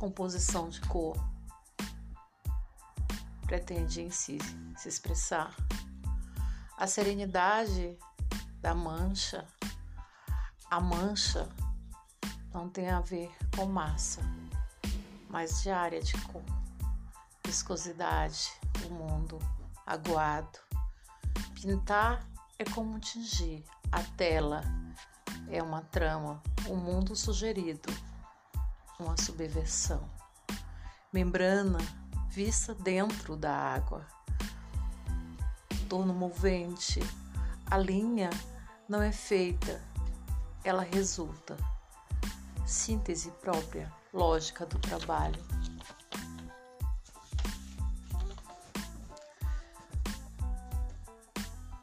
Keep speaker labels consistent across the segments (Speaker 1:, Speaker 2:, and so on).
Speaker 1: composição de cor pretende em si se expressar. A serenidade da mancha, a mancha não tem a ver com massa, mas de área de cor, viscosidade, o mundo aguado. Pintar é como tingir, a tela é uma trama, o mundo sugerido, uma subversão. Membrana vista dentro da água. Torno movente, a linha não é feita, ela resulta. Síntese própria, lógica do trabalho.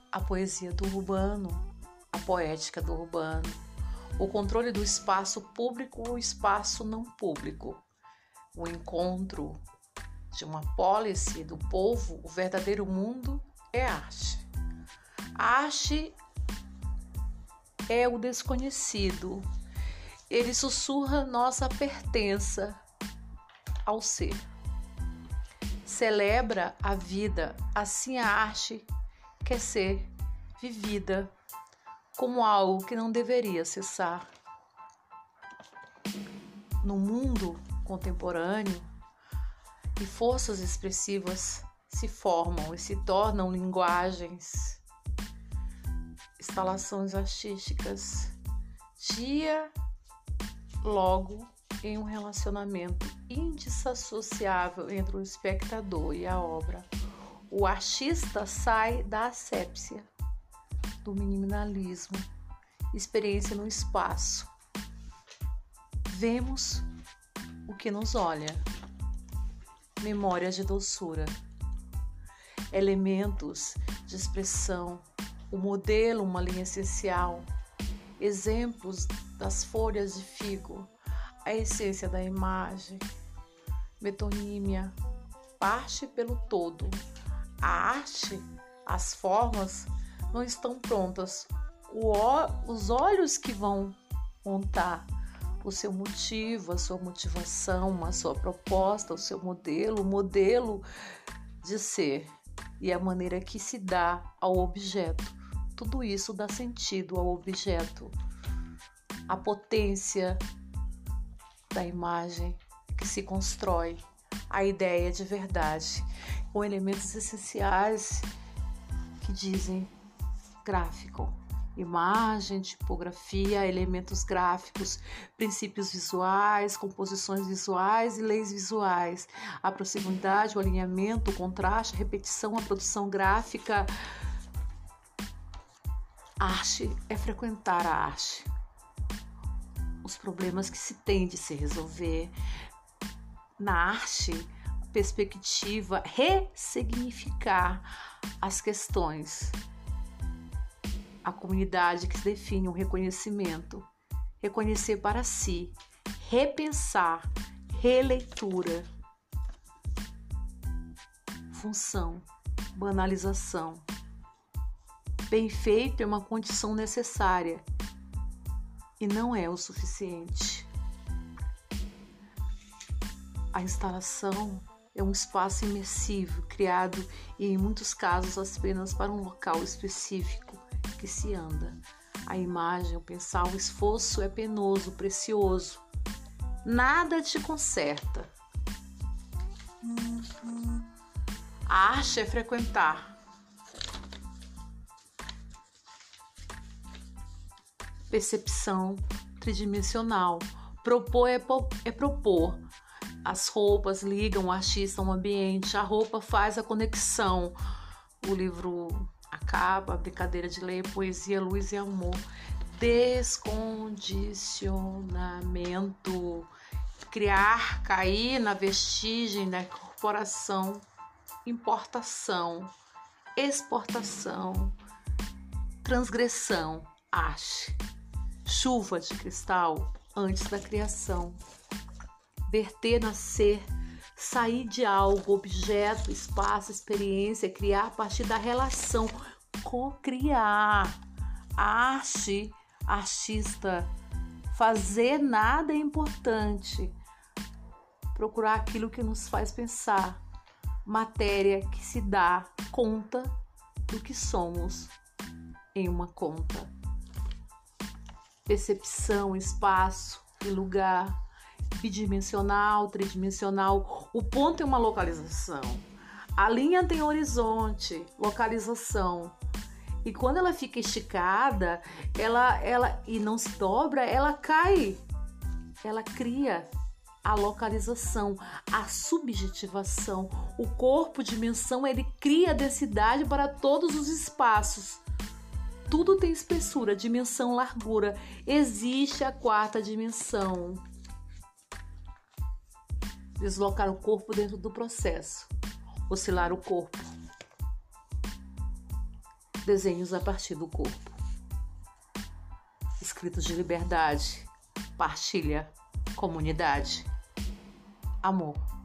Speaker 1: A poesia do urbano, a poética do urbano, o controle do espaço público ou espaço não público, o encontro de uma pólice do povo, o verdadeiro mundo é arte. A arte é o desconhecido. Ele sussurra nossa pertença ao ser. Celebra a vida, assim a arte quer ser vivida como algo que não deveria cessar. No mundo contemporâneo, e forças expressivas se formam e se tornam linguagens, instalações artísticas, dia logo em um relacionamento indissociável entre o espectador e a obra. O artista sai da asepsia do minimalismo, experiência no espaço. Vemos o que nos olha, memórias de doçura, elementos de expressão, o modelo, uma linha essencial, exemplos das folhas de figo, a essência da imagem, metonímia, parte pelo todo. A arte, as formas não estão prontas. O, os olhos que vão montar o seu motivo, a sua motivação, a sua proposta, o seu modelo, o modelo de ser e a maneira que se dá ao objeto. Tudo isso dá sentido ao objeto. A potência da imagem que se constrói, a ideia de verdade, com elementos essenciais que dizem gráfico, imagem, tipografia, elementos gráficos, princípios visuais, composições visuais e leis visuais, a proximidade, o alinhamento, o contraste, a repetição, a produção gráfica. Arte é frequentar a arte. Os problemas que se tem de se resolver na arte, perspectiva, ressignificar as questões a comunidade que define um reconhecimento, reconhecer para si, repensar, releitura, função, banalização. Bem feito é uma condição necessária e não é o suficiente. A instalação é um espaço imersivo criado e, em muitos casos, apenas para um local específico que se anda. A imagem, o pensar, o esforço é penoso, precioso. Nada te conserta. A arte é frequentar. Percepção tridimensional. Propor é, é propor. As roupas ligam o artista ao ambiente, a roupa faz a conexão. O livro a capa, a brincadeira de ler, poesia, luz e amor. Descondicionamento. Criar, cair na vestigem da incorporação, importação, exportação, transgressão, ache. Chuva de cristal antes da criação. Verter, nascer, sair de algo, objeto, espaço, experiência, criar a partir da relação, co-criar. Arte, artista, fazer nada é importante. procurar aquilo que nos faz pensar, matéria que se dá conta do que somos em uma conta. Percepção, espaço e lugar, bidimensional, tridimensional. O ponto é uma localização. A linha tem horizonte, localização. E quando ela fica esticada, ela, ela e não se dobra, ela cai. Ela cria a localização, a subjetivação. O corpo, dimensão, ele cria densidade para todos os espaços. Tudo tem espessura, dimensão, largura. Existe a quarta dimensão. Deslocar o corpo dentro do processo. Oscilar o corpo. Desenhos a partir do corpo. Escritos de liberdade. Partilha. Comunidade amor.